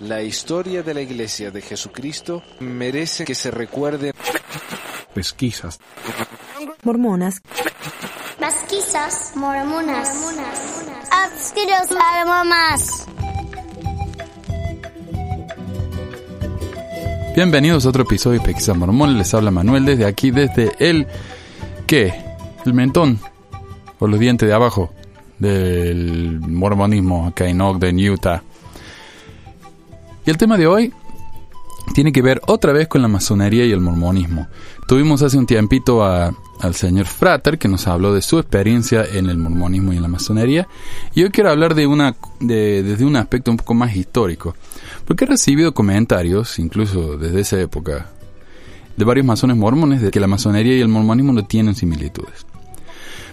La historia de la Iglesia de Jesucristo merece que se recuerde. Pesquisas. Mormonas. Pesquisas mormonas. Obscuros mormonas. Bienvenidos a otro episodio de Pesquisas Mormones. Les habla Manuel desde aquí, desde el... ¿Qué? El mentón. O los dientes de abajo del mormonismo acá en Ogden, Utah. Y el tema de hoy tiene que ver otra vez con la masonería y el mormonismo. Tuvimos hace un tiempito a, al señor Frater que nos habló de su experiencia en el mormonismo y en la masonería. Y hoy quiero hablar de una, de, desde un aspecto un poco más histórico. Porque he recibido comentarios, incluso desde esa época, de varios masones mormones de que la masonería y el mormonismo no tienen similitudes.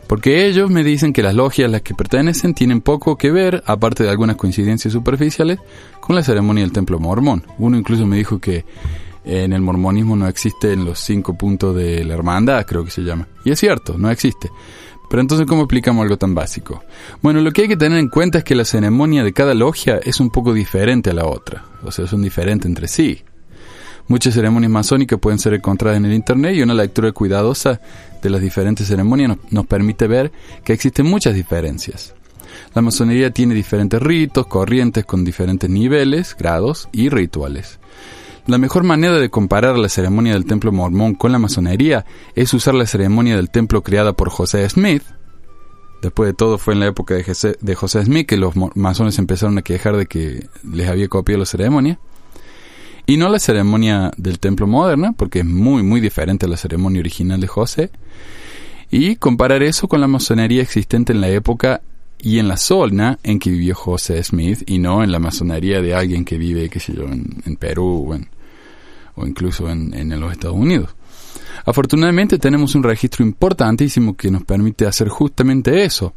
Porque ellos me dicen que las logias a las que pertenecen tienen poco que ver, aparte de algunas coincidencias superficiales, con la ceremonia del templo mormón. Uno incluso me dijo que en el mormonismo no existen los cinco puntos de la hermandad, creo que se llama. Y es cierto, no existe. Pero entonces, ¿cómo explicamos algo tan básico? Bueno, lo que hay que tener en cuenta es que la ceremonia de cada logia es un poco diferente a la otra. O sea, son diferentes entre sí. Muchas ceremonias masónicas pueden ser encontradas en el Internet y una lectura cuidadosa de las diferentes ceremonias nos, permite ver que existen muchas diferencias. La masonería tiene diferentes ritos, corrientes con diferentes niveles, grados y rituales. La mejor manera de comparar la ceremonia del templo mormón con la masonería es usar la ceremonia del templo creada por José Smith. Después de todo fue en la época de José, de José Smith que los masones empezaron a quejar de que les había copiado la ceremonia y no la ceremonia del templo moderna, porque es muy, muy diferente a la ceremonia original de José, y comparar eso con la masonería existente en la época y en la zona en que vivió José Smith, y no en la masonería de alguien que vive, qué sé yo, en, Perú o incluso en, en los Estados Unidos. Afortunadamente tenemos un registro importantísimo que nos permite hacer justamente eso,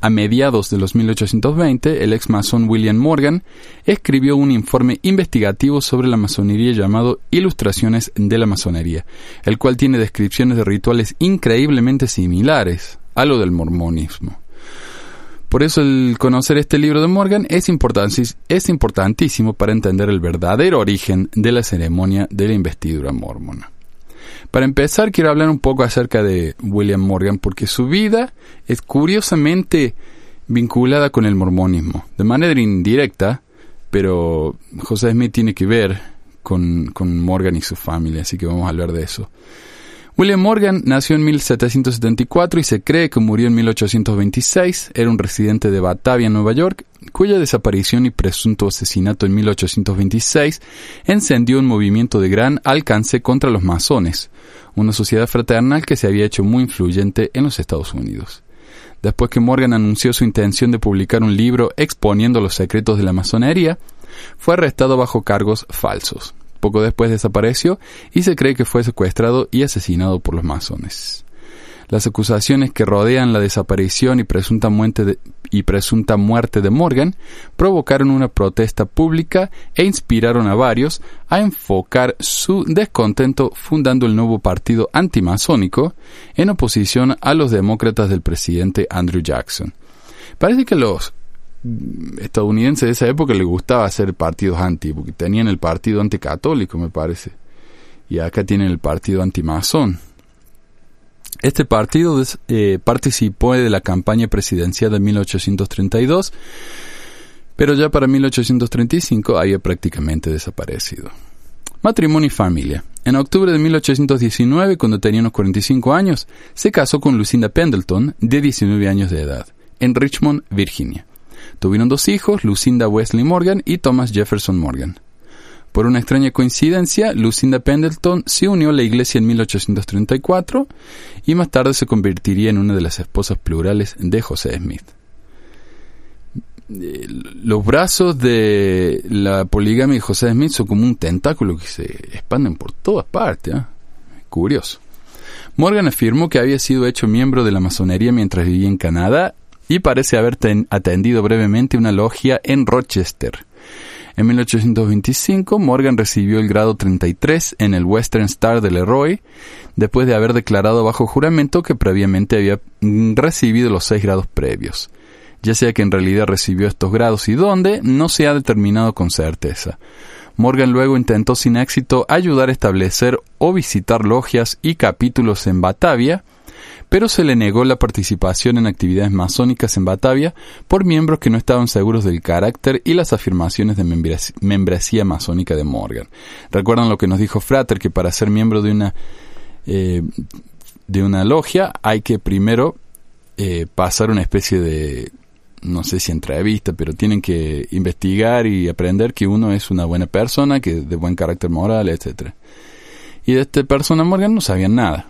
a mediados de los 1820, el ex masón William Morgan escribió un informe investigativo sobre la masonería llamado Ilustraciones de la Masonería, el cual tiene descripciones de rituales increíblemente similares a lo del mormonismo. Por eso el conocer este libro de Morgan es, es importantísimo para entender el verdadero origen de la ceremonia de la investidura mormona. Para empezar, quiero hablar un poco acerca de William Morgan, porque su vida es curiosamente vinculada con el mormonismo, de manera indirecta, pero José Smith tiene que ver con, con Morgan y su familia, así que vamos a hablar de eso. William Morgan nació en 1774 y se cree que murió en 1826. Era un residente de Batavia, Nueva York, cuya desaparición y presunto asesinato en 1826 encendió un movimiento de gran alcance contra los masones, una sociedad fraternal que se había hecho muy influyente en los Estados Unidos. Después que Morgan anunció su intención de publicar un libro exponiendo los secretos de la masonería, fue arrestado bajo cargos falsos. Poco después desapareció y se cree que fue secuestrado y asesinado por los masones. Las acusaciones que rodean la desaparición y presunta muerte de, y presunta muerte de Morgan provocaron una protesta pública e inspiraron a varios a enfocar su descontento fundando el nuevo partido antimasónico en oposición a los demócratas del presidente Andrew Jackson. Parece que los estadounidenses de esa época les gustaba hacer partidos anti, porque tenían el partido anticatólico, me parece. Y acá tienen el partido antimasón. Este partido eh, participó de la campaña presidencial de 1832, pero ya para 1835 había prácticamente desaparecido. Matrimonio y familia. En octubre de 1819, cuando tenía unos 45 años, se casó con Lucinda Pendleton, de 19 años de edad, en Richmond, Virginia. Tuvieron dos hijos, Lucinda Wesley Morgan y Thomas Jefferson Morgan. Por una extraña coincidencia, Lucinda Pendleton se unió a la iglesia en 1834 y más tarde se convertiría en una de las esposas plurales de José Smith. Eh, los brazos de la poligamia de José Smith son como un tentáculo que se expanden por todas partes. ¿eh? Curioso. Morgan afirmó que había sido hecho miembro de la masonería mientras vivía en Canadá y parece haber atendido brevemente una logia en Rochester. En 1825, Morgan recibió el grado 33 en el Western Star de Leroy, después de haber declarado bajo juramento que previamente había recibido los seis grados previos. ya sea que en realidad recibió estos grados y dónde, no se ha determinado con certeza. Morgan luego intentó sin éxito ayudar a establecer o visitar logias y capítulos en Batavia, pero se le negó la participación en actividades masónicas en Batavia por miembros que no estaban seguros del carácter y las afirmaciones de membresía, masónica de Morgan. Recuerdan lo que nos dijo Frater, que para ser miembro de una, eh, de una logia hay que primero eh, pasar una especie de no sé si entrevista, pero tienen que investigar y aprender que uno es una buena persona, que de buen carácter moral, etc. Y de esta persona Morgan no sabían nada.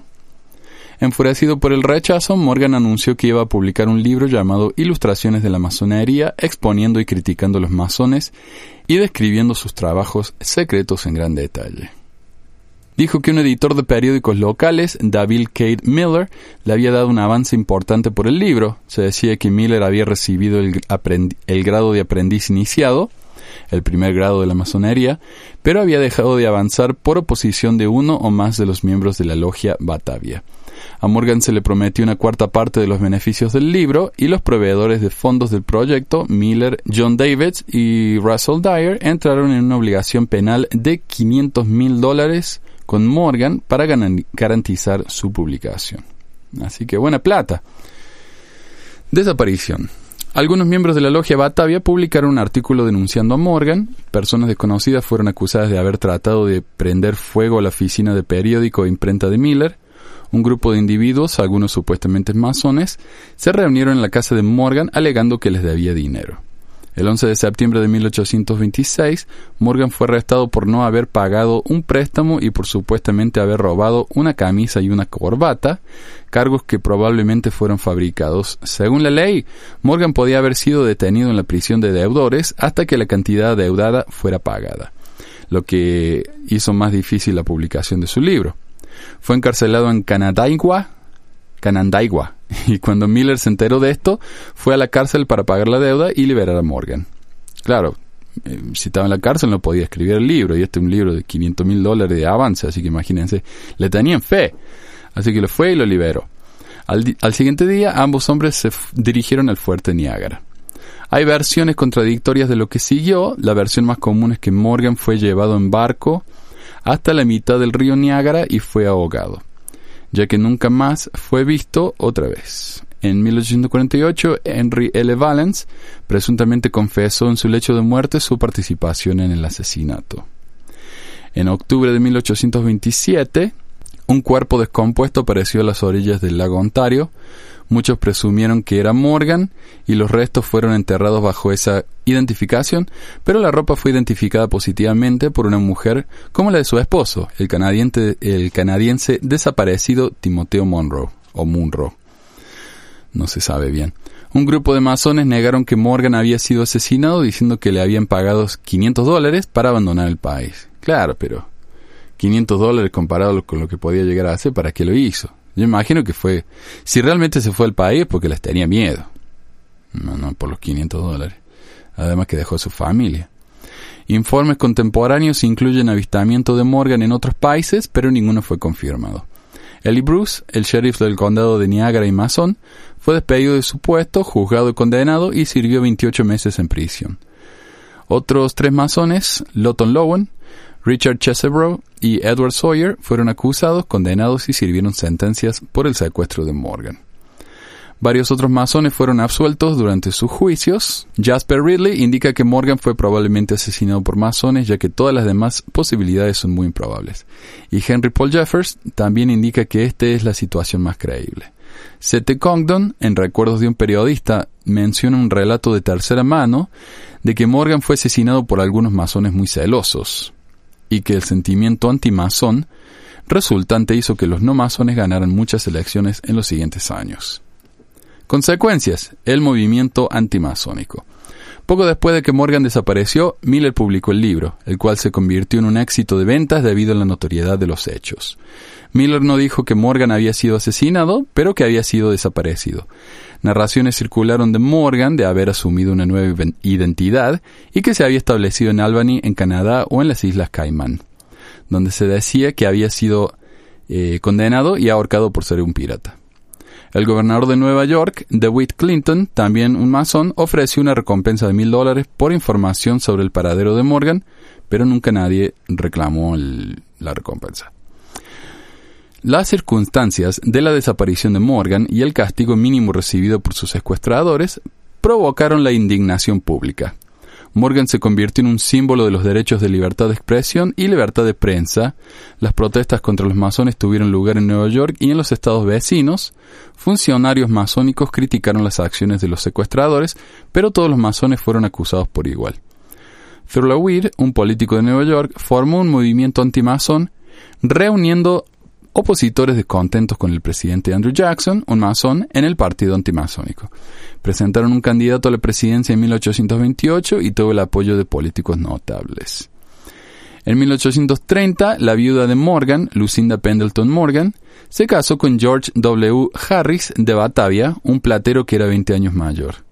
Enfurecido por el rechazo, Morgan anunció que iba a publicar un libro llamado Ilustraciones de la Masonería, exponiendo y criticando a los masones y describiendo sus trabajos secretos en gran detalle dijo que un editor de periódicos locales, David Kate Miller, le había dado un avance importante por el libro. Se decía que Miller había recibido el, el grado de aprendiz iniciado, el primer grado de la masonería, pero había dejado de avanzar por oposición de uno o más de los miembros de la logia Batavia. A Morgan se le prometió una cuarta parte de los beneficios del libro y los proveedores de fondos del proyecto, Miller, John Davids y Russell Dyer, entraron en una obligación penal de 500 mil dólares con Morgan para garantizar su publicación. Así que buena plata. Desaparición. Algunos miembros de la logia Batavia publicaron un artículo denunciando a Morgan. Personas desconocidas fueron acusadas de haber tratado de prender fuego a la oficina de periódico e imprenta de Miller. Un grupo de individuos, algunos supuestamente masones, se reunieron en la casa de Morgan alegando que les debía dinero. El 11 de septiembre de 1826, Morgan fue arrestado por no haber pagado un préstamo y por supuestamente haber robado una camisa y una corbata, cargos que probablemente fueron fabricados. Según la ley, Morgan podía haber sido detenido en la prisión de deudores hasta que la cantidad deudada fuera pagada, lo que hizo más difícil la publicación de su libro. Fue encarcelado en Canandaigua, Canandaigua, y cuando Miller se enteró de esto, fue a la cárcel para pagar la deuda y liberar a Morgan. Claro, eh, si estaba en la cárcel no podía escribir el libro, y este es un libro de 500 mil dólares de avance, así que imagínense, le tenían fe. Así que lo fue y lo liberó. Al, al siguiente día, ambos hombres se dirigieron al fuerte Niágara. Hay versiones contradictorias de lo que siguió. La versión más común es que Morgan fue llevado en barco hasta la mitad del río Niágara y fue ahogado ya que nunca más fue visto otra vez. En 1848, Henry L. Valens presuntamente confesó en su lecho de muerte su participación en el asesinato. En octubre de 1827, un cuerpo descompuesto apareció a las orillas del lago Ontario, Muchos presumieron que era Morgan y los restos fueron enterrados bajo esa identificación, pero la ropa fue identificada positivamente por una mujer como la de su esposo, el canadiense, el canadiense desaparecido Timoteo Monroe o Munro. No se sabe bien. Un grupo de masones negaron que Morgan había sido asesinado diciendo que le habían pagado 500 dólares para abandonar el país. Claro, pero 500 dólares comparado con lo que podía llegar a hacer, ¿para qué lo hizo? Yo imagino que fue, si realmente se fue al país, porque les tenía miedo. No, no, por los 500 dólares. Además que dejó a su familia. Informes contemporáneos incluyen avistamiento de Morgan en otros países, pero ninguno fue confirmado. Ellie Bruce, el sheriff del condado de Niagara y masón, fue despedido de su puesto, juzgado y condenado y sirvió 28 meses en prisión. Otros tres masones, Lawton Lowen, Richard Chesebrough y Edward Sawyer fueron acusados, condenados y sirvieron sentencias por el secuestro de Morgan. Varios otros masones fueron absueltos durante sus juicios. Jasper Ridley indica que Morgan fue probablemente asesinado por masones, ya que todas las demás posibilidades son muy improbables. Y Henry Paul Jeffers también indica que esta es la situación más creíble. Seth Congdon, en Recuerdos de un periodista, menciona un relato de tercera mano de que Morgan fue asesinado por algunos masones muy celosos y que el sentimiento antimazón resultante hizo que los no masones ganaran muchas elecciones en los siguientes años. Consecuencias. El movimiento antimasónico. Poco después de que Morgan desapareció, Miller publicó el libro, el cual se convirtió en un éxito de ventas debido a la notoriedad de los hechos. Miller no dijo que Morgan había sido asesinado, pero que había sido desaparecido. Narraciones circularon de Morgan de haber asumido una nueva identidad y que se había establecido en Albany, en Canadá o en las Islas Caimán, donde se decía que había sido eh, condenado y ahorcado por ser un pirata. El gobernador de Nueva York, DeWitt Clinton, también un masón, ofreció una recompensa de mil dólares por información sobre el paradero de Morgan, pero nunca nadie reclamó la recompensa. Las circunstancias de la desaparición de Morgan y el castigo mínimo recibido por sus secuestradores provocaron la indignación pública. Morgan se convirtió en un símbolo de los derechos de libertad de expresión y libertad de prensa. Las protestas contra los masones tuvieron lugar en Nueva York y en los estados vecinos. Funcionarios masónicos criticaron las acciones de los secuestradores, pero todos los masones fueron acusados por igual. Thurlow un político de Nueva York, formó un movimiento antimasón, reuniendo opositores descontentos con el presidente Andrew Jackson, un masón, en el partido antimasónico. Presentaron un candidato a la presidencia en 1828 y tuvo el apoyo de políticos notables. En 1830, la viuda de Morgan, Lucinda Pendleton Morgan, se casó con George W. Harris de Batavia, un platero que era 20 años mayor.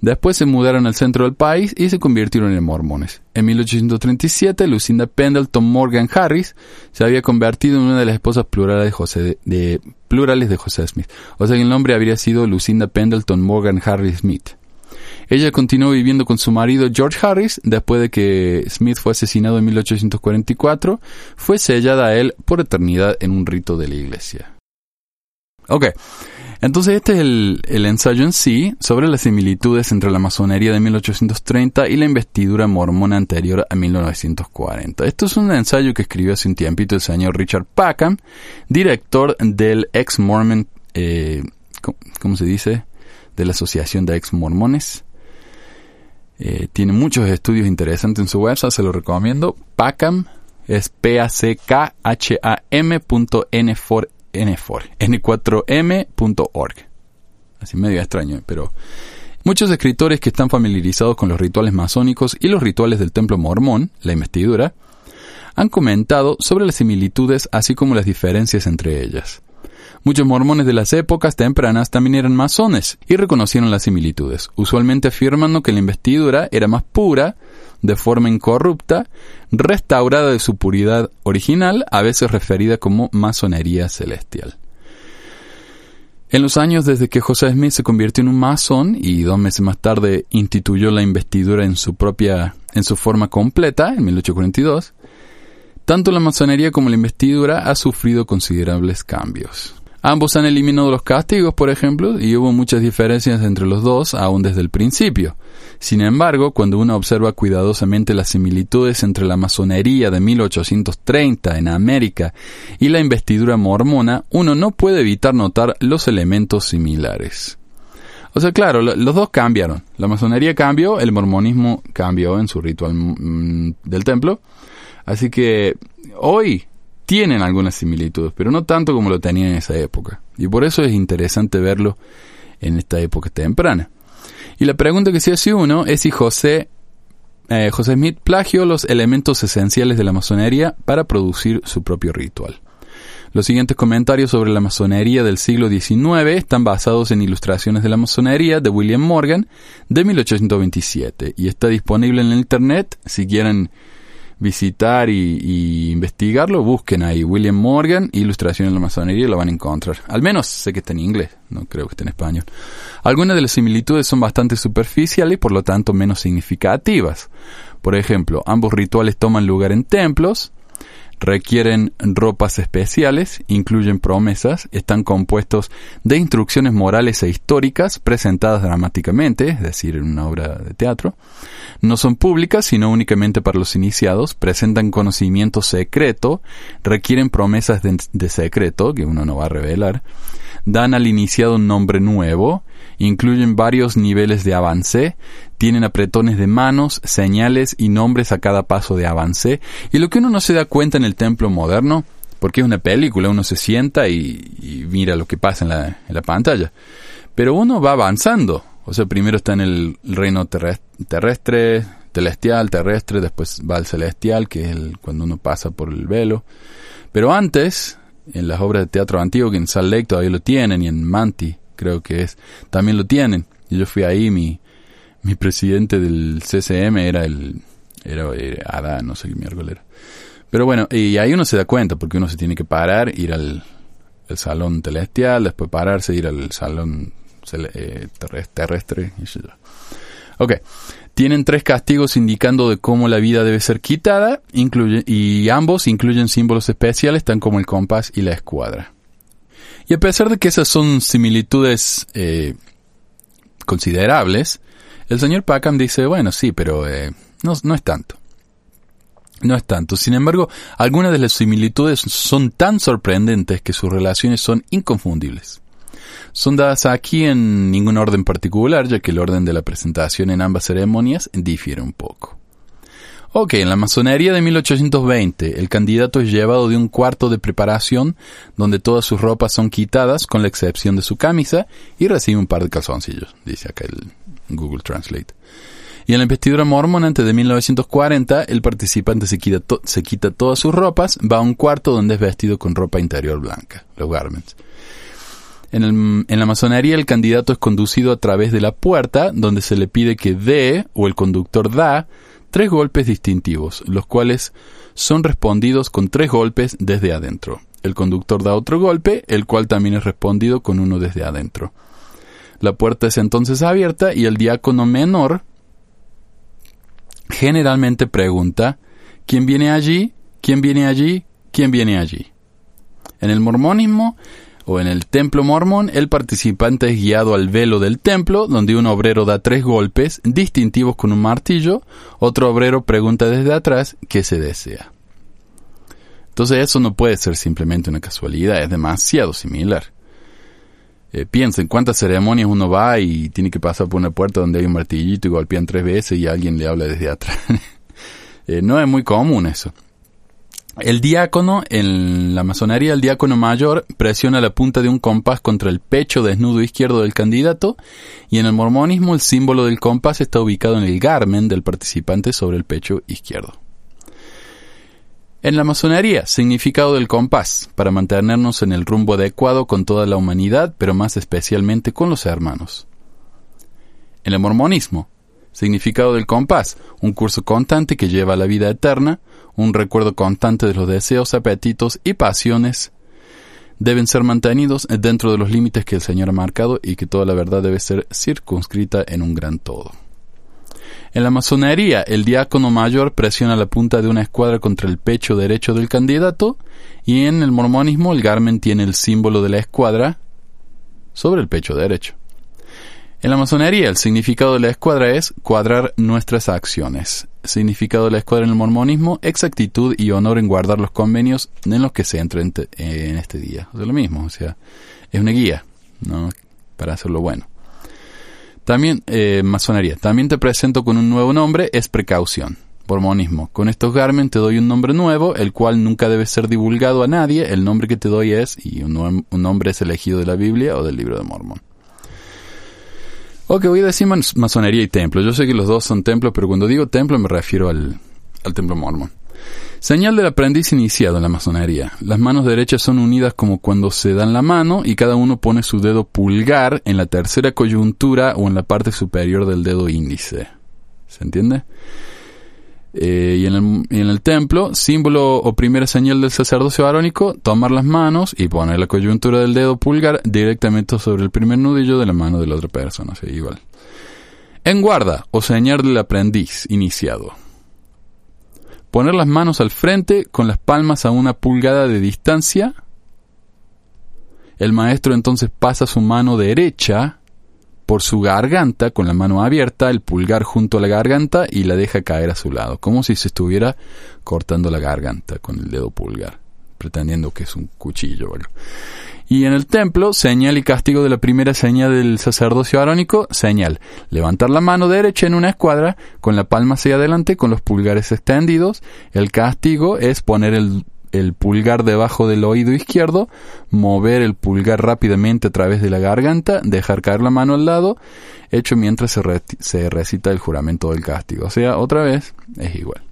Después se mudaron al centro del país y se convirtieron en mormones. En 1837, Lucinda Pendleton Morgan Harris se había convertido en una de las esposas plurales de José, Smith. O sea que el nombre habría sido Lucinda Pendleton Morgan Harris Smith. Ella continuó viviendo con su marido George Harris después de que Smith fue asesinado en 1844. Fue sellada a él por eternidad en un rito de la iglesia. Ok. Entonces este es el, ensayo en sí sobre las similitudes entre la masonería de 1830 y la investidura mormona anterior a 1940. Esto es un ensayo que escribió hace un tiempito el señor Richard Packham, director del ex Mormon, eh, ¿cómo se dice? De la Asociación de Ex Mormones. Eh, tiene muchos estudios interesantes en su website, se lo recomiendo. Packham es p a c k h a m.n n4m.org. Así medio extraño, pero muchos escritores que están familiarizados con los rituales masónicos y los rituales del templo mormón, la investidura, han comentado sobre las similitudes así como las diferencias entre ellas. Muchos mormones de las épocas tempranas también eran masones y reconocieron las similitudes, usualmente afirmando que la investidura era más pura, de forma incorrupta, restaurada de su puridad original, a veces referida como masonería celestial. En los años desde que José Smith se convirtió en un masón y dos meses más tarde instituyó la investidura en su propia, en su forma completa, en 1842, tanto la masonería como la investidura ha sufrido considerables cambios. Ambos han eliminado los castigos, por ejemplo, y hubo muchas diferencias entre los dos aún desde el principio. Sin embargo, cuando uno observa cuidadosamente las similitudes entre la masonería de 1830 en América y la investidura mormona, uno no puede evitar notar los elementos similares. O sea, claro, los dos cambiaron. La masonería cambió, el mormonismo cambió en su ritual mm, del templo. Así que hoy tienen algunas similitudes, pero no tanto como lo tenían en esa época. Y por eso es interesante verlo en esta época temprana. Y la pregunta que se hace uno es si José, eh, José Smith plagió los elementos esenciales de la masonería para producir su propio ritual. Los siguientes comentarios sobre la masonería del siglo XIX están basados en ilustraciones de la masonería de William Morgan de 1827 y está disponible en el internet si quieren visitar y, investigarlo, busquen ahí William Morgan, Ilustración en la Masonería, y lo van a encontrar. Al menos sé que está en inglés, no creo que esté en español. Algunas de las similitudes son bastante superficiales y por lo tanto menos significativas. Por ejemplo, ambos rituales toman lugar en templos, requieren ropas especiales, incluyen promesas, están compuestos de instrucciones morales e históricas presentadas dramáticamente, es decir, en una obra de teatro. No son públicas, sino únicamente para los iniciados, presentan conocimiento secreto, requieren promesas de, de secreto, que uno no va a revelar, dan al iniciado un nombre nuevo, incluyen varios niveles de avance, tienen apretones de manos, señales y nombres a cada paso de avance, y lo que uno no se da cuenta en el templo moderno, porque es una película, uno se sienta y, mira lo que pasa en la, pantalla, pero uno va avanzando, o sea, primero está en el reino terrestre, celestial, terrestre, después va al celestial, que es cuando uno pasa por el velo, pero antes, en las obras de teatro antiguo, que en Salt Lake todavía lo tienen, y en Manti, creo que es, también lo tienen, yo fui ahí, mi, mi presidente del CCM era el, era, era no sé qué miércoles era. Pero bueno, y ahí uno se da cuenta, porque uno se tiene que parar, ir al, el salón celestial, después pararse, ir al salón eh, terres- terrestre. y ya. Ok. Tienen tres castigos indicando de cómo la vida debe ser quitada, incluye, y ambos incluyen símbolos especiales, tan como el compás y la escuadra. Y a pesar de que esas son similitudes eh, considerables, el señor Packham dice, bueno, sí, pero eh, no, no es tanto. No es tanto. Sin embargo, algunas de las similitudes son tan sorprendentes que sus relaciones son inconfundibles. Son dadas aquí en ningún orden particular, ya que el orden de la presentación en ambas ceremonias difiere un poco. Ok, en la masonería de 1820, el candidato es llevado de un cuarto de preparación donde todas sus ropas son quitadas con la excepción de su camisa y recibe un par de calzoncillos, dice acá el Google Translate. Y en la investidura mormón antes de 1940, el participante se quita, todas sus ropas, va a un cuarto donde es vestido con ropa interior blanca, los garments. En, en la masonería el candidato es conducido a través de la puerta donde se le pide que dé, o el conductor da, tres golpes distintivos, los cuales son respondidos con tres golpes desde adentro. El conductor da otro golpe, el cual también es respondido con uno desde adentro. La puerta es entonces abierta y el diácono menor generalmente pregunta, ¿quién viene allí? ¿quién viene allí? ¿quién viene allí? En el mormonismo o en el templo mormón, el participante es guiado al velo del templo, donde un obrero da tres golpes distintivos con un martillo, otro obrero pregunta desde atrás qué se desea. Entonces eso no puede ser simplemente una casualidad, es demasiado similar. Eh, piensen cuántas ceremonias uno va y tiene que pasar por una puerta donde hay un martillito y golpean tres veces y alguien le habla desde atrás. Eh, no es muy común eso. El diácono, en la masonería, el diácono mayor presiona la punta de un compás contra el pecho desnudo izquierdo del candidato y en el mormonismo el símbolo del compás está ubicado en el garmen del participante sobre el pecho izquierdo. En la masonería, significado del compás, para mantenernos en el rumbo adecuado con toda la humanidad, pero más especialmente con los hermanos. En el mormonismo, significado del compás, un curso constante que lleva a la vida eterna, un recuerdo constante de los deseos, apetitos y pasiones deben ser mantenidos dentro de los límites que el Señor ha marcado y que toda la verdad debe ser circunscrita en un gran todo. En la masonería, el diácono mayor presiona la punta de una escuadra contra el pecho derecho del candidato y en el mormonismo el garmen tiene el símbolo de la escuadra sobre el pecho derecho. En la masonería, el significado de la escuadra es cuadrar nuestras acciones. Significado de la escuadra en el mormonismo, exactitud y honor en guardar los convenios en los que se entra en, te- en este día. O lo mismo, o sea, es una guía, ¿no? Para hacerlo bueno. También, eh, masonería, también te presento con un nuevo nombre, es precaución. Mormonismo, con estos garmen te doy un nombre nuevo, el cual nunca debe ser divulgado a nadie. El nombre que te doy es, y un, un nombre es elegido de la Biblia o del libro de Mormón. Ok, voy a decir mas- masonería y templo. Yo sé que los dos son templos, pero cuando digo templo me refiero al, al templo mormón. Señal del aprendiz iniciado en la masonería. Las manos derechas son unidas como cuando se dan la mano y cada uno pone su dedo pulgar en la tercera coyuntura o en la parte superior del dedo índice. ¿Se entiende? Eh, y en el, en el templo, símbolo o primera señal del sacerdocio arónico, tomar las manos y poner la coyuntura del dedo pulgar directamente sobre el primer nudillo de la mano de la otra persona, igual. En guarda o señal del aprendiz iniciado. Poner las manos al frente con las palmas a una pulgada de distancia. El maestro entonces pasa su mano derecha por su garganta con la mano abierta, el pulgar junto a la garganta y la deja caer a su lado, como si se estuviera cortando la garganta con el dedo pulgar, pretendiendo que es un cuchillo. Y en el templo, señal y castigo de la primera señal del sacerdocio arónico, señal, levantar la mano derecha en una escuadra, con la palma hacia adelante, con los pulgares extendidos. El castigo es poner el, el pulgar debajo del oído izquierdo, mover el pulgar rápidamente a través de la garganta, dejar caer la mano al lado, hecho mientras se, re- se recita el juramento del castigo. O sea, otra vez, es igual.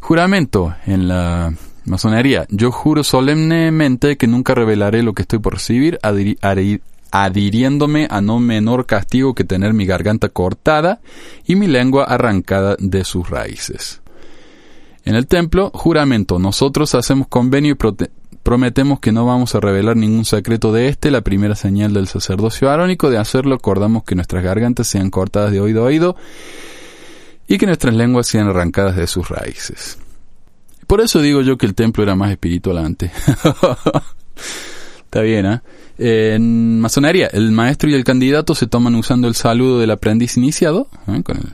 Juramento en la masonería. Yo juro solemnemente que nunca revelaré lo que estoy por recibir, adhiri- adhi- adhiriéndome a no menor castigo que tener mi garganta cortada y mi lengua arrancada de sus raíces. En el templo, juramento, nosotros hacemos convenio y Prometemos que no vamos a revelar ningún secreto de este, la primera señal del sacerdocio arónico. De hacerlo, acordamos que nuestras gargantas sean cortadas de oído a oído y que nuestras lenguas sean arrancadas de sus raíces. Por eso digo yo que el templo era más espiritual antes. Está bien, ¿eh? En masonería, el maestro y el candidato se toman usando el saludo del aprendiz iniciado, ¿eh? con el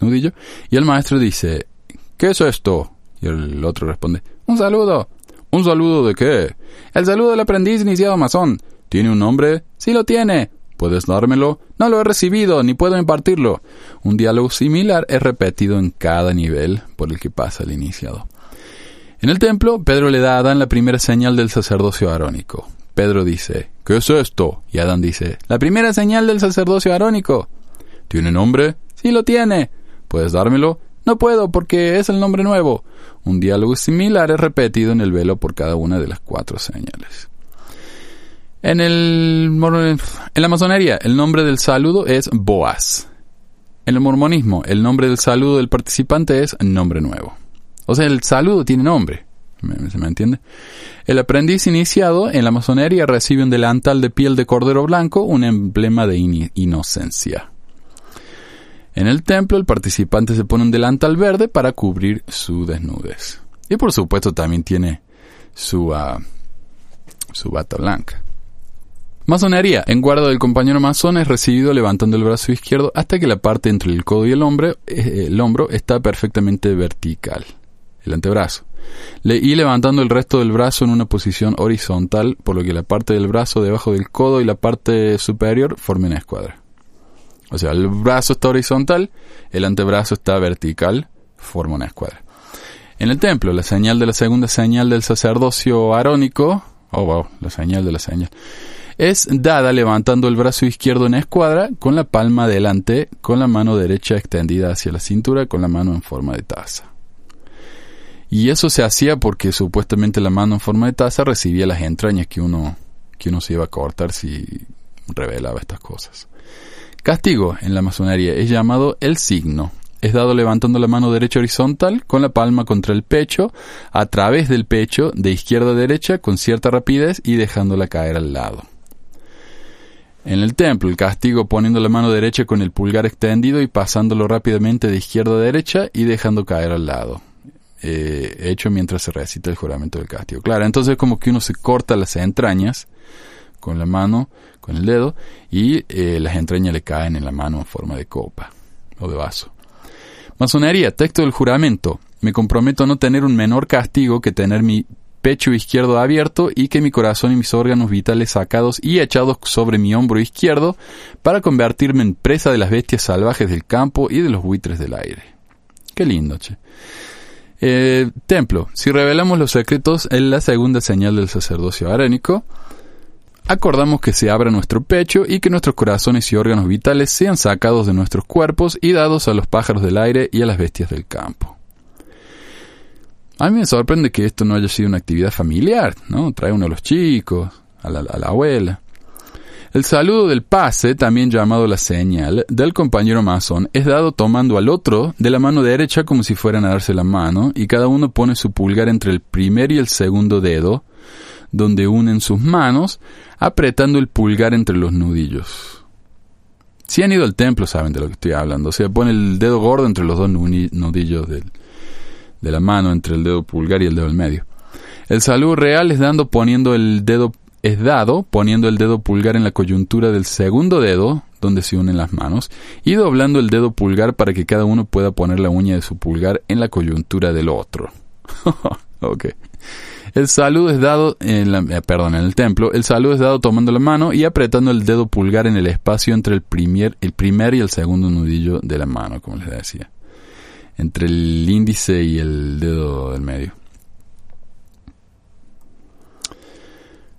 nudillo, y el maestro dice, ¿qué es esto? Y el otro responde, un saludo. ¿Un saludo de qué? El saludo del aprendiz iniciado masón. ¿Tiene un nombre? Sí lo tiene. ¿Puedes dármelo? No lo he recibido, ni puedo impartirlo. Un diálogo similar es repetido en cada nivel por el que pasa el iniciado. En el templo, Pedro le da a Adán la primera señal del sacerdocio arónico. Pedro dice, ¿qué es esto? Y Adán dice, la primera señal del sacerdocio arónico. ¿Tiene nombre? Sí lo tiene. ¿Puedes dármelo? No puedo porque es el nombre nuevo. Un diálogo similar es repetido en el velo por cada una de las cuatro señales. En, el, en la masonería, el nombre del saludo es Boaz. En el mormonismo, el nombre del saludo del participante es nombre nuevo. O sea, el saludo tiene nombre. ¿Se me entiende? El aprendiz iniciado en la masonería recibe un delantal de piel de cordero blanco, un emblema de inocencia. En el templo, el participante se pone un delantal verde para cubrir su desnudez. Y por supuesto también tiene su, ah, su bata blanca. Masonería. En guarda del compañero masón es recibido levantando el brazo izquierdo hasta que la parte entre el codo y el, hombre, eh, el hombro está perfectamente vertical el antebrazo, y levantando el resto del brazo en una posición horizontal, por lo que la parte del brazo debajo del codo y la parte superior formen una escuadra. O sea, el brazo está horizontal, el antebrazo está vertical, forma una escuadra. En el templo, la señal de la segunda señal del sacerdocio arónico, oh wow, la señal de la señal, es dada levantando el brazo izquierdo en escuadra con la palma delante, con la mano derecha extendida hacia la cintura, con la mano en forma de taza. Y eso se hacía porque supuestamente la mano en forma de taza recibía las entrañas que uno, que uno se iba a cortar si revelaba estas cosas. Castigo en la masonería es llamado el signo. Es dado levantando la mano derecha horizontal con la palma contra el pecho, a través del pecho, de izquierda a derecha, con cierta rapidez y dejándola caer al lado. En el templo, el castigo poniendo la mano derecha con el pulgar extendido y pasándolo rápidamente de izquierda a derecha y dejando caer al lado. Eh, hecho mientras se recita el juramento del castigo. Claro, entonces como que uno se corta las entrañas con la mano, con el dedo, y eh, las entrañas le caen en la mano en forma de copa o de vaso. Masonería, texto del juramento. Me comprometo a no tener un menor castigo que tener mi pecho izquierdo abierto y que mi corazón y mis órganos vitales sacados y echados sobre mi hombro izquierdo para convertirme en presa de las bestias salvajes del campo y de los buitres del aire. Qué lindo, che. Eh, templo. Si revelamos los secretos en la segunda señal del sacerdocio arénico, acordamos que se abra nuestro pecho y que nuestros corazones y órganos vitales sean sacados de nuestros cuerpos y dados a los pájaros del aire y a las bestias del campo. A mí me sorprende que esto no haya sido una actividad familiar, ¿no? Trae uno a los chicos, a la abuela. El saludo del pase, también llamado la señal, del compañero masón es dado tomando al otro de la mano derecha como si fueran a darse la mano y cada uno pone su pulgar entre el primer y el segundo dedo, donde unen sus manos, apretando el pulgar entre los nudillos. Si han ido al templo saben de lo que estoy hablando, o sea, pone el dedo gordo entre los dos nudillos de la mano, entre el dedo pulgar y el dedo del medio. El saludo real es dando poniendo el dedo es dado poniendo el dedo pulgar en la coyuntura del segundo dedo, donde se unen las manos, y doblando el dedo pulgar para que cada uno pueda poner la uña de su pulgar en la coyuntura del otro. ok. El saludo es dado en la, eh, perdón, en el templo, el saludo es dado tomando la mano y apretando el dedo pulgar en el espacio entre el primer, el primer y el segundo nudillo de la mano, como les decía. Entre el índice y el dedo del medio.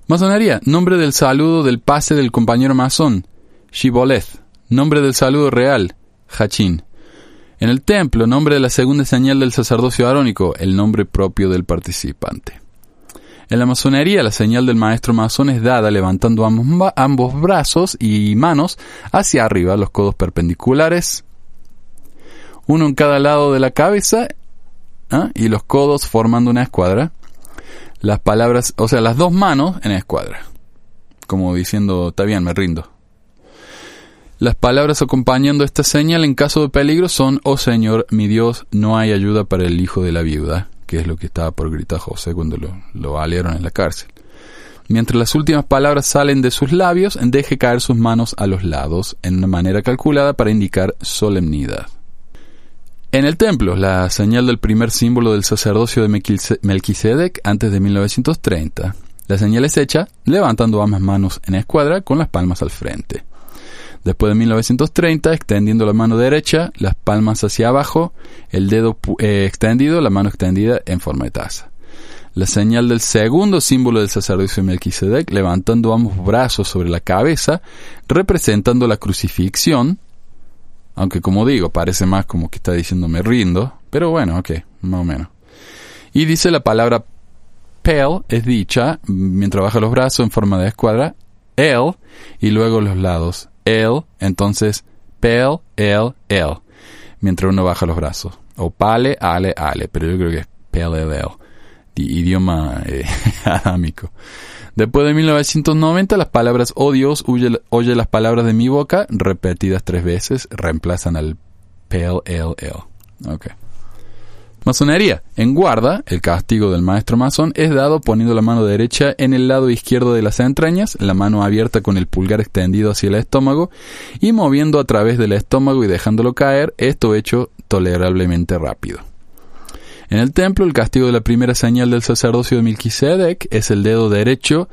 Masonería. Nombre del saludo del pase del compañero masón. Shiboleth. Nombre del saludo real. Hachin. En el templo, nombre de la segunda señal del sacerdocio arónico, el nombre propio del participante. En la masonería, la señal del maestro masón es dada levantando ambos, brazos y manos hacia arriba, los codos perpendiculares, uno en cada lado de la cabeza ¿ah? y los codos formando una escuadra Las palabras, o sea, las dos manos en escuadra. Como diciendo, está bien, me rindo. Las palabras acompañando esta señal en caso de peligro son, oh Señor, mi Dios, no hay ayuda para el hijo de la viuda, que es lo que estaba por gritar José cuando lo, lo en la cárcel. Mientras las últimas palabras salen de sus labios, deje caer sus manos a los lados, en una manera calculada para indicar solemnidad. En el templo, la señal del primer símbolo del sacerdocio de Melquisedec antes de 1930. La señal es hecha levantando ambas manos en escuadra con las palmas al frente. Después de 1930, extendiendo la mano derecha, las palmas hacia abajo, el dedo eh, extendido, la mano extendida en forma de taza. La señal del segundo símbolo del sacerdocio de Melquisedec, levantando ambos brazos sobre la cabeza, representando la crucifixión, aunque como digo, parece más como que está diciendo me rindo, pero bueno, ok, más o menos. Y dice la palabra pel es dicha mientras baja los brazos en forma de escuadra, el y luego los lados, el, entonces pel, el, el, mientras uno baja los brazos. O pale, ale, ale, pero yo creo que es pel, el, el, idioma eh. Después de 1990, las palabras oh Dios, oye, las palabras de mi boca, repetidas tres veces, reemplazan al pel, el, el. Okay. Masonería. En guarda, el castigo del maestro masón es dado poniendo la mano derecha en el lado izquierdo de las entrañas, la mano abierta con el pulgar extendido hacia el estómago y moviendo a través del estómago y dejándolo caer, esto hecho tolerablemente rápido. En el templo, el castigo de la primera señal del sacerdocio de Melquisedec es el dedo derecho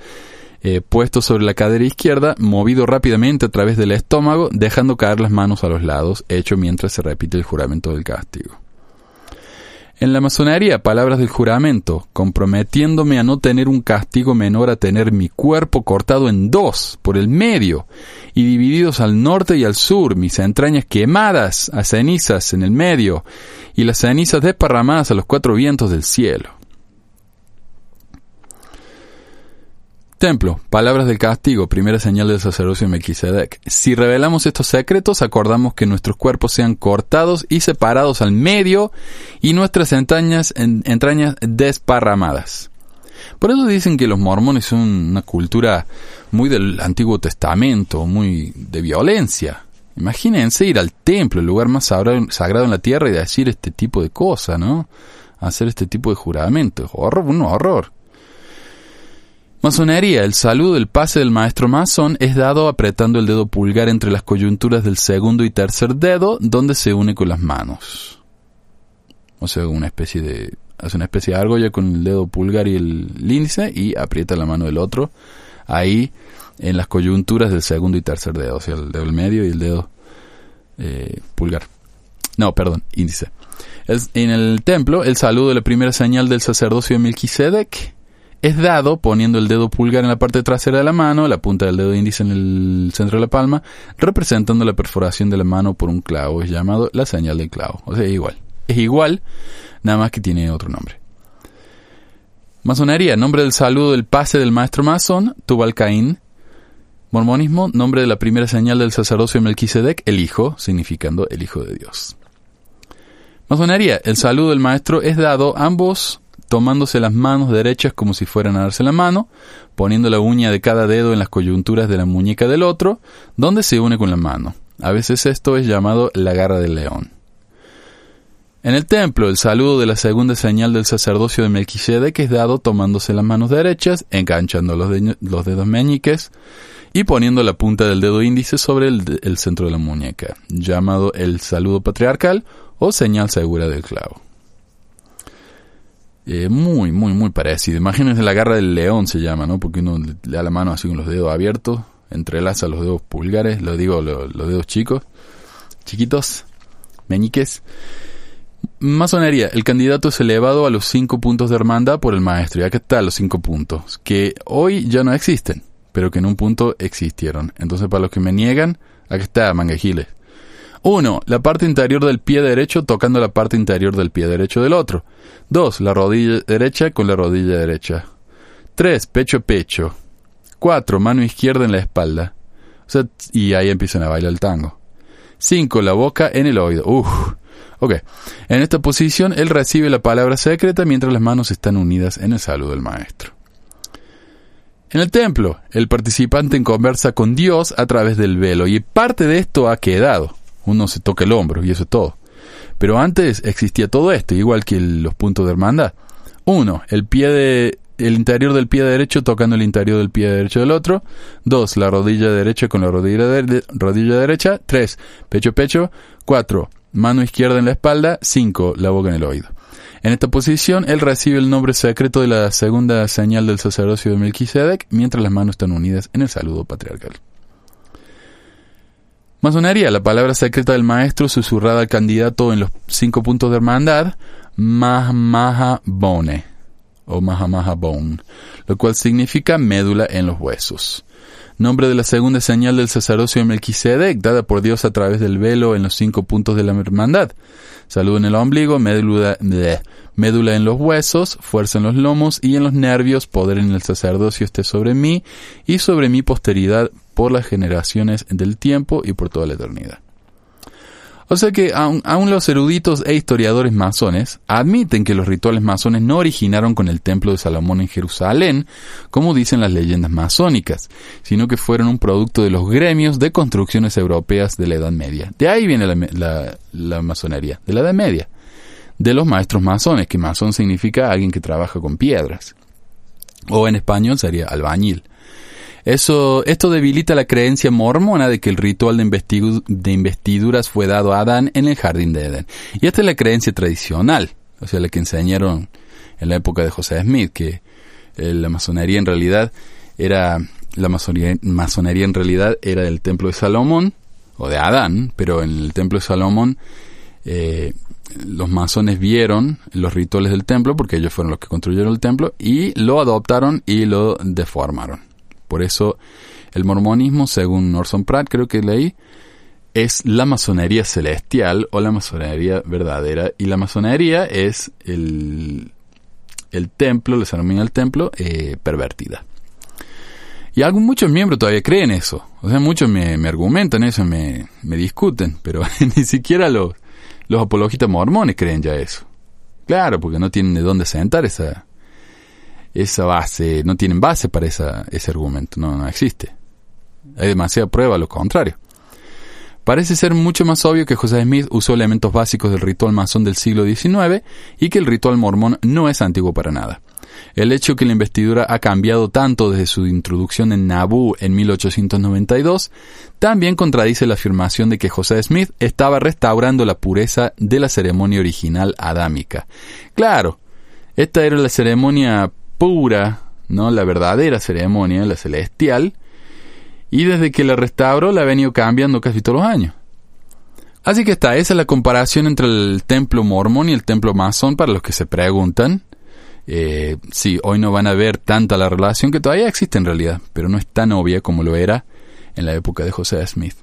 eh, puesto sobre la cadera izquierda, movido rápidamente a través del estómago, dejando caer las manos a los lados, hecho mientras se repite el juramento del castigo. En la masonería, palabras del juramento, comprometiéndome a no tener un castigo menor a tener mi cuerpo cortado en dos, por el medio, y divididos al norte y al sur, mis entrañas quemadas a cenizas en el medio, y las cenizas desparramadas a los cuatro vientos del cielo. Templo, palabras del castigo, primera señal del sacerdocio de Melquisedec. Si revelamos estos secretos, acordamos que nuestros cuerpos sean cortados y separados al medio y nuestras entrañas, entrañas desparramadas. Por eso dicen que los mormones son una cultura muy del Antiguo Testamento, muy de violencia. Imagínense ir al templo, el lugar más sagrado en la tierra, y decir este tipo de cosas, ¿no? Hacer este tipo de juramentos. Horror, un horror. Masonería. El saludo, el pase del maestro masón es dado apretando el dedo pulgar entre las coyunturas del segundo y tercer dedo, donde se une con las manos. O sea, una especie de hace una especie de argolla con el dedo pulgar y el índice y aprieta la mano del otro ahí en las coyunturas del segundo y tercer dedo, o sea, el dedo del medio y el dedo eh, pulgar. No, perdón, índice. en el templo, el saludo de la primera señal del sacerdocio de Melquisedec es dado poniendo el dedo pulgar en la parte trasera de la mano, la punta del dedo índice en el centro de la palma, representando la perforación de la mano por un clavo. Es llamado la señal del clavo. O sea, es igual. Es igual, nada más que tiene otro nombre. Masonería, nombre del saludo del pase del maestro masón, Tubal Caín. Mormonismo, nombre de la primera señal del sacerdocio Melquisedec, el Hijo, significando el Hijo de Dios. Masonería, el saludo del maestro es dado ambos tomándose las manos derechas como si fueran a darse la mano, poniendo la uña de cada dedo en las coyunturas de la muñeca del otro, donde se une con la mano. A veces esto es llamado la garra del león. En el templo, el saludo de la segunda señal del sacerdocio de Melquisedec es dado tomándose las manos derechas, enganchando los, dedos meñiques y poniendo la punta del dedo índice sobre el centro de la muñeca, llamado el saludo patriarcal o señal segura del clavo. Eh, muy, muy, muy parecido. Imagínense la garra del león se llama, ¿no? Porque uno le da la mano así con los dedos abiertos, entrelaza los dedos pulgares, lo digo, los dedos chicos, chiquitos, meñiques. Masonería, el candidato es elevado a los cinco puntos de hermandad por el maestro. Y acá están los cinco puntos, que hoy ya no existen, pero que en un punto existieron. Entonces, para los que me niegan, acá está mangajiles. Uno, la parte interior del pie derecho tocando la parte interior del pie derecho del otro. 2. La rodilla derecha con la rodilla derecha. 3. Pecho a pecho. 4. Mano izquierda en la espalda. y ahí empiezan a bailar el tango. 5. La boca en el oído. Uf. Ok, en esta posición él recibe la palabra secreta mientras las manos están unidas en el saludo del maestro. En el templo, el participante conversa con Dios a través del velo y parte de esto ha quedado. Uno se toca el hombro y eso es todo. Pero antes existía todo esto, igual que los puntos de hermandad. Uno, el pie de el interior del pie derecho tocando el interior del pie derecho del otro. Dos, la rodilla derecha con la rodilla, rodilla derecha. Tres, pecho pecho. Cuatro, mano izquierda en la espalda. Cinco, la boca en el oído. En esta posición, él recibe el nombre secreto de la segunda señal del sacerdocio de Melquisedec, mientras las manos están unidas en el saludo patriarcal. Masonería, la palabra secreta del maestro susurrada al candidato en los cinco puntos de hermandad, Mahamaha Bone, o Mahamaha Bone, lo cual significa médula en los huesos. Nombre de la segunda señal del sacerdocio de Melquisedec, dada por Dios a través del velo en los cinco puntos de la hermandad. Salud en el ombligo, médula, médula en los huesos, fuerza en los lomos y en los nervios, poder en el sacerdocio esté sobre mí y sobre mi posteridad por las generaciones del tiempo y por toda la eternidad. O sea que aún, los eruditos e historiadores masones admiten que los rituales masones no originaron con el templo de Salomón en Jerusalén, como dicen las leyendas masónicas, sino que fueron un producto de los gremios de construcciones europeas de la Edad Media. De ahí viene la, la masonería, de la Edad Media, de los maestros masones, que masón significa alguien que trabaja con piedras, o en español sería albañil. Eso, esto debilita la creencia mormona de que el ritual de, investiduras fue dado a Adán en el jardín de Edén. Y esta es la creencia tradicional, o sea, la que enseñaron en la época de José Smith, que eh, la masonería en realidad era, la masonería, masonería en realidad era del templo de Salomón, o de Adán, pero en el templo de Salomón, eh, los masones vieron los rituales del templo, porque ellos fueron los que construyeron el templo, y lo adoptaron y lo deformaron. Por eso el mormonismo, según Orson Pratt, creo que leí, es la masonería celestial o la masonería verdadera. Y la masonería es el, el templo, les denomina el templo, eh, pervertida. Y algún, muchos miembros todavía creen eso. O sea, muchos me, argumentan eso, me, me discuten, pero ni siquiera los, los apologistas mormones creen ya eso. Claro, porque no tienen de dónde sentar esa, esa base, no tienen base para esa, ese argumento, no, no existe. Hay demasiada prueba, lo contrario. Parece ser mucho más obvio que José Smith usó elementos básicos del ritual masón del siglo XIX y que el ritual mormón no es antiguo para nada. El hecho que la investidura ha cambiado tanto desde su introducción en Naboo en 1892 también contradice la afirmación de que José Smith estaba restaurando la pureza de la ceremonia original adámica. Claro, esta era la ceremonia pura, ¿no? La verdadera ceremonia, la celestial, y desde que la restauró la ha venido cambiando casi todos los años. Así que está, esa es la comparación entre el templo mormón y el templo masón para los que se preguntan. Eh, sí, hoy no van a ver tanta la relación que todavía existe en realidad, pero no es tan obvia como lo era en la época de José Smith,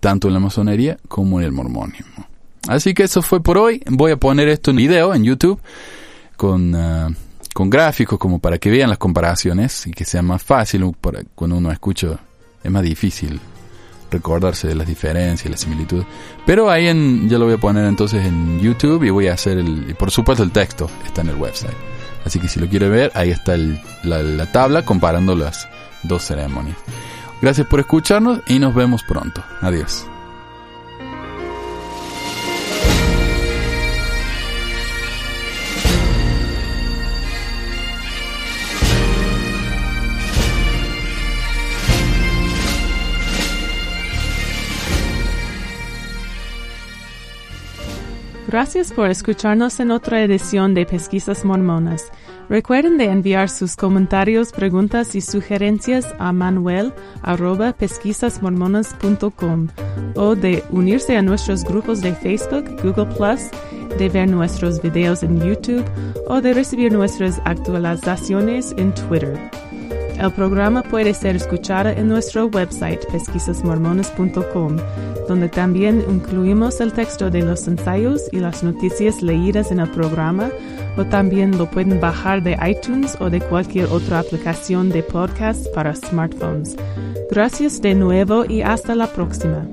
tanto en la masonería como en el mormonismo. Así que eso fue por hoy. Voy a poner esto en video en YouTube con ah, con gráficos como para que vean las comparaciones y que sea más fácil cuando uno escucha es más difícil recordarse de las diferencias y las similitudes. Pero ahí en ya lo voy a poner entonces en YouTube y voy a hacer el y por supuesto el texto está en el website. Así que si lo quiere ver ahí está la, la tabla comparando las dos ceremonias. Gracias por escucharnos y nos vemos pronto. Adiós Gracias por escucharnos en otra edición de Pesquisas Mormonas. Recuerden de enviar sus comentarios, preguntas y sugerencias a manuel.pesquisasmormonas.com o de unirse a nuestros grupos de Facebook, Google de ver nuestros videos en YouTube o de recibir nuestras actualizaciones en Twitter. El programa puede ser escuchado en nuestro website pesquisasmormones.com, donde también incluimos el texto de los ensayos y las noticias leídas en el programa, o también lo pueden bajar de iTunes o de cualquier otra aplicación de podcast para smartphones. Gracias de nuevo y hasta la próxima.